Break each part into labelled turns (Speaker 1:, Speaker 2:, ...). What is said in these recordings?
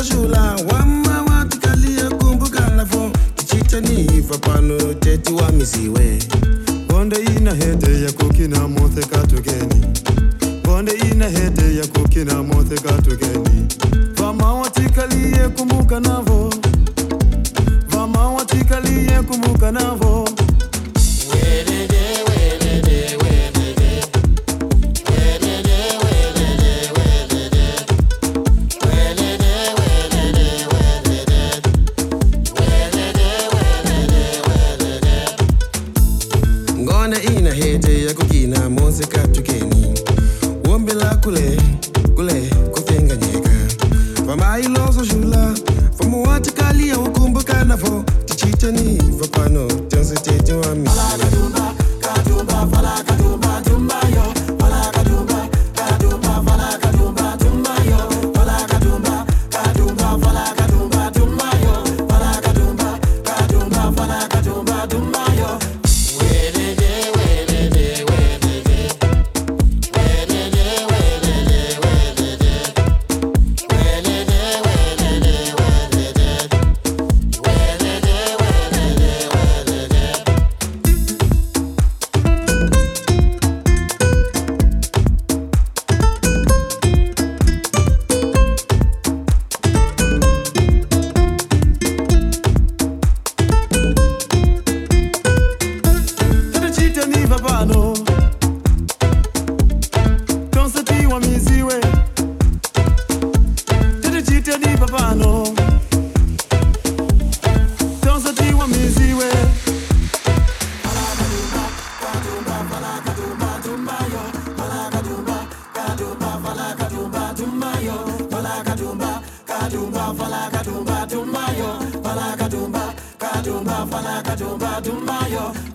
Speaker 1: Vama ilozo shula, wama watikalia kumbuka nafo Kichita ni vapano teti wa misiwe.
Speaker 2: Bonde ina hete ya kukina mothe katugeni Bonde ina hete ya kukina mothe katugeni Vama watikalie kumbuka navo Vama watikalie kumbuka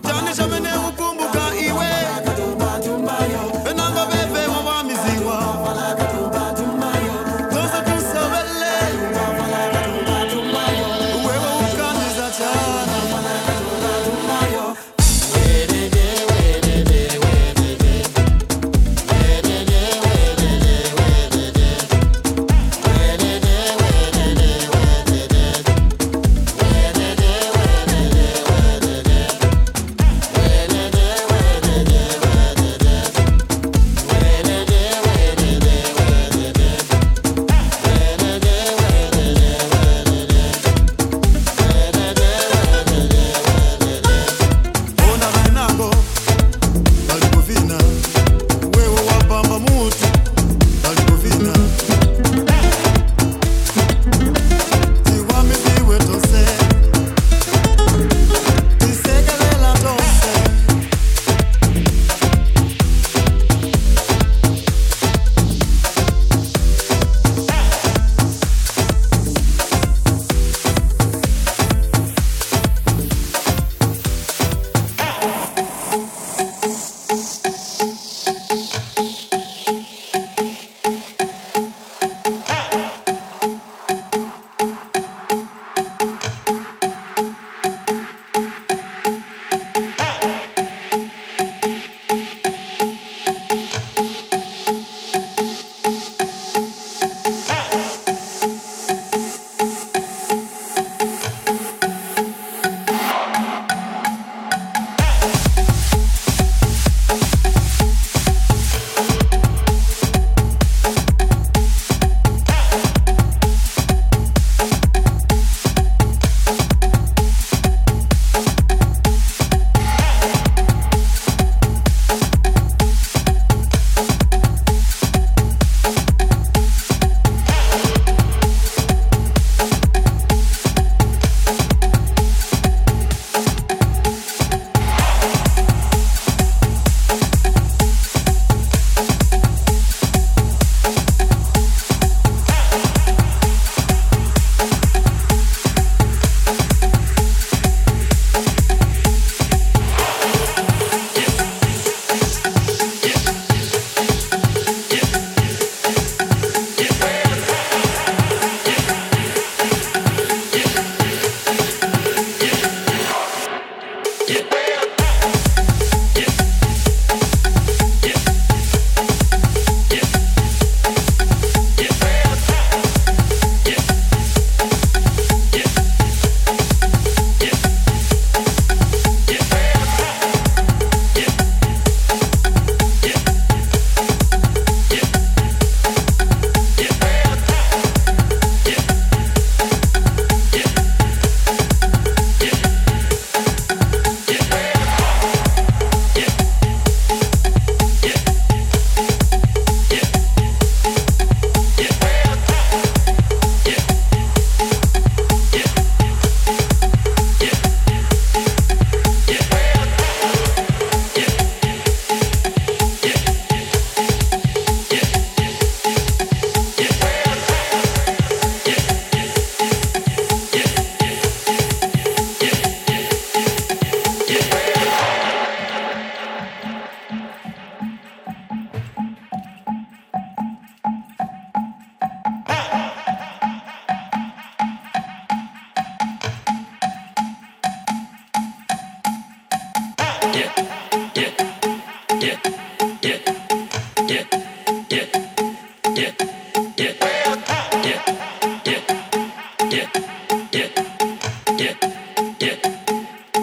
Speaker 2: Jani shamene ukumbuka iwe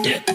Speaker 2: it.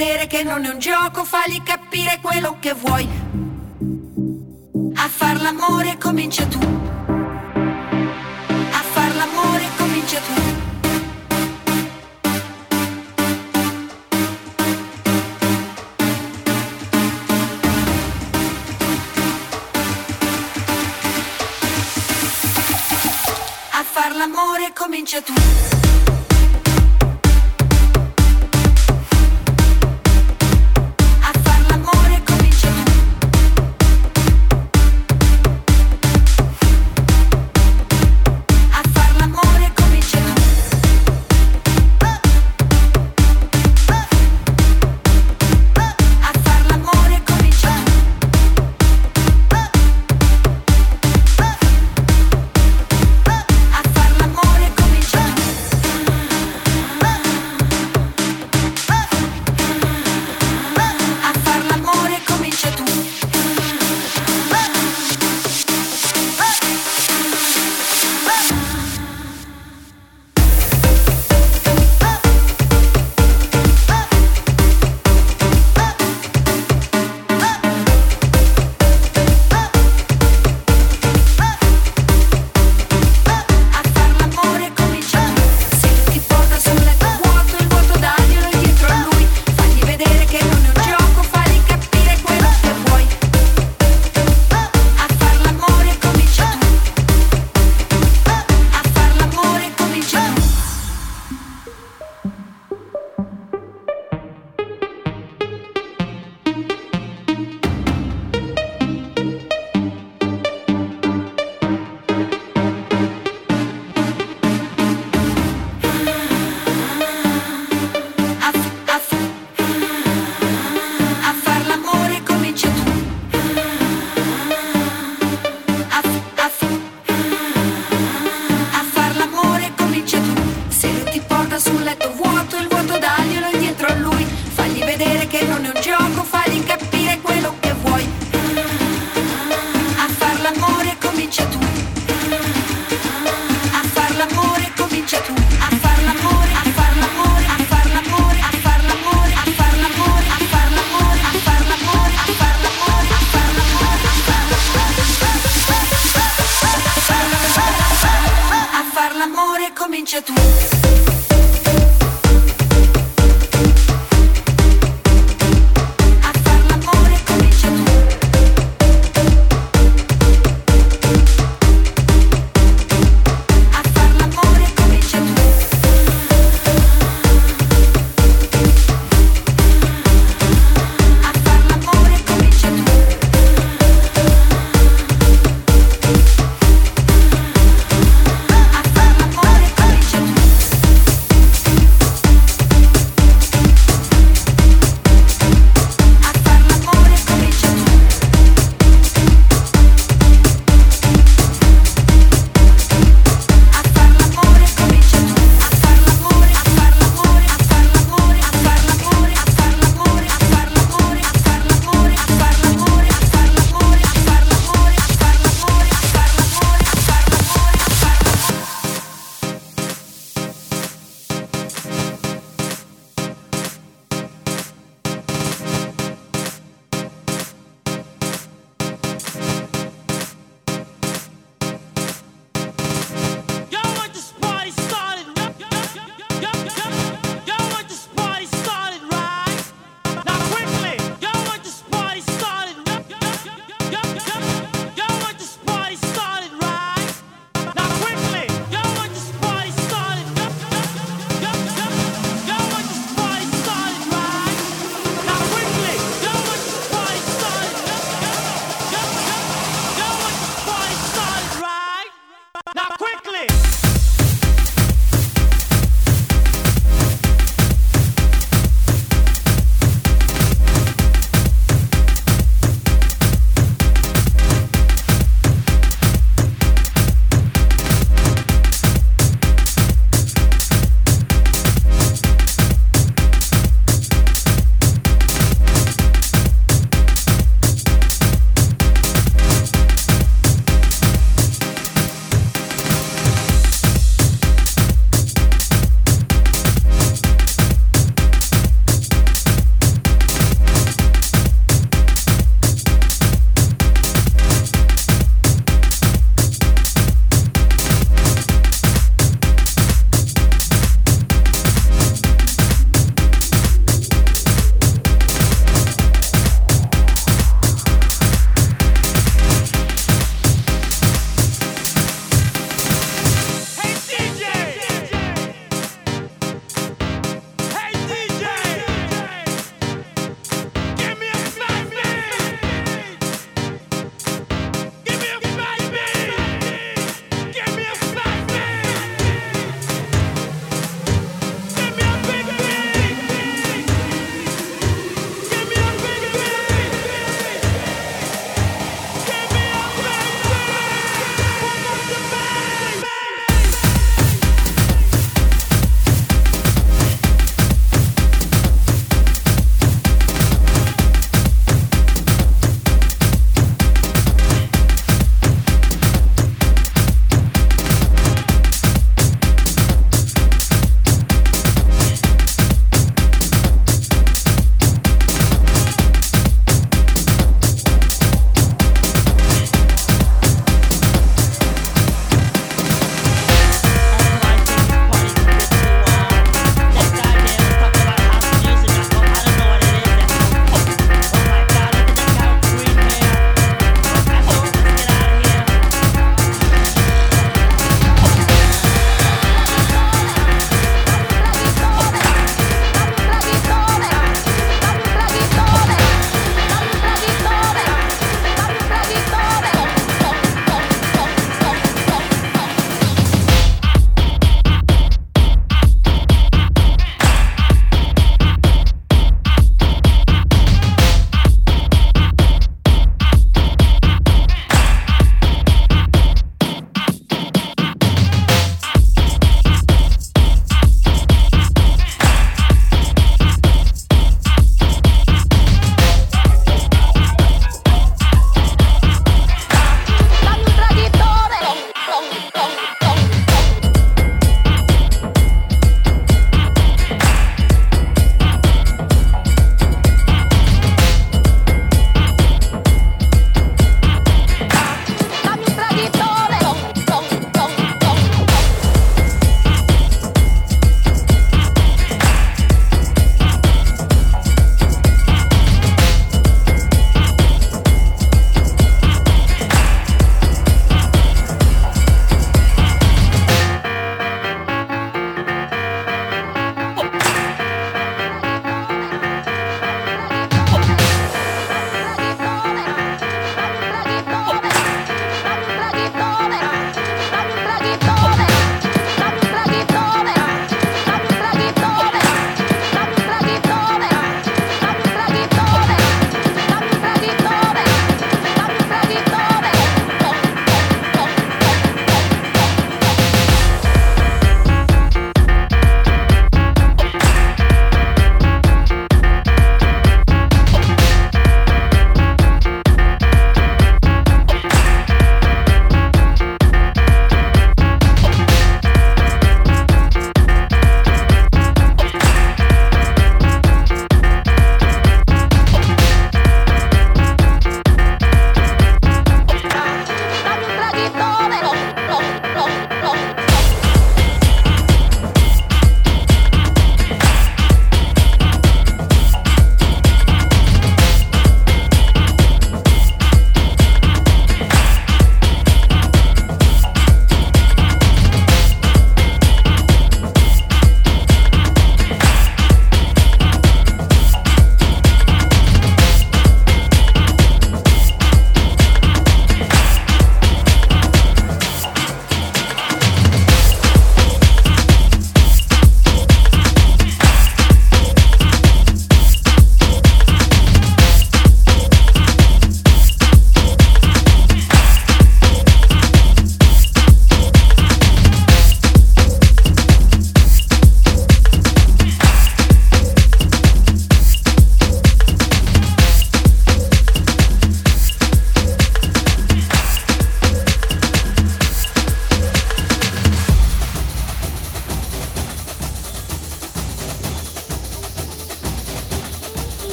Speaker 3: vedere che non è un gioco, fagli capire quello che vuoi.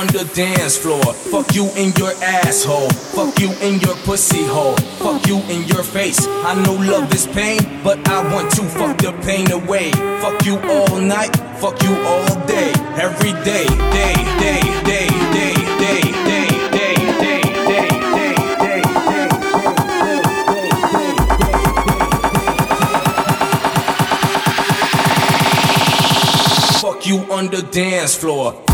Speaker 4: On the dance floor. Fuck you in your asshole. Fuck you in your pussy hole. Fuck you in your face. I know love is pain, but I want to fuck the pain away. Fuck you all night. Fuck you all day. Every day, day, day, day, day, day, day. You on the dance floor.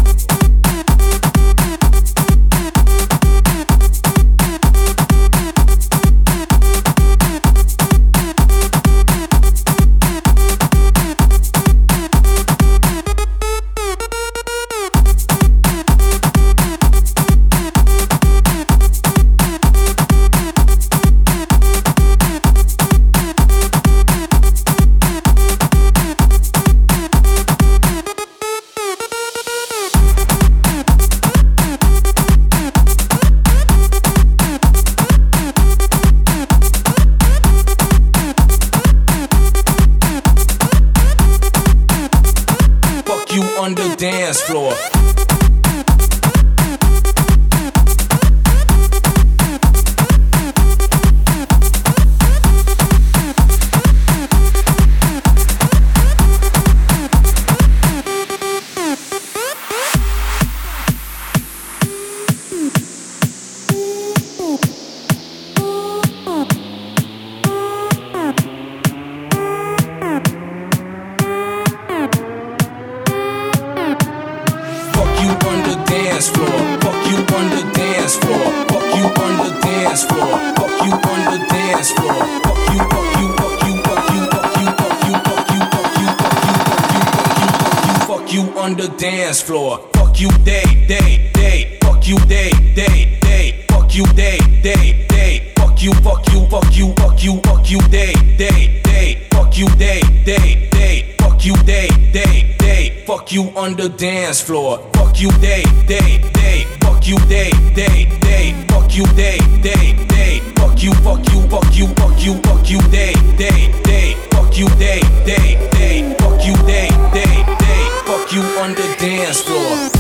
Speaker 4: dance floor. Fuck you, fuck you, fuck you, fuck you, fuck you, fuck you, fuck you, fuck you, fuck you, fuck you, fuck you, fuck you, fuck you on the dance floor. Fuck you day, day, day. Fuck you day, day, day. Fuck you day, day, day. Fuck you, fuck you, fuck you, fuck you, fuck you day, day, day. Fuck you day, day, day. Fuck you day, day, day. Fuck you on the dance floor. Fuck you day, day, day. Fuck you day, day, day. Fuck you day, day, day you, fuck you, fuck you, fuck you, fuck you, day day day fuck you, day day day fuck you, day day day fuck you on the dance floor.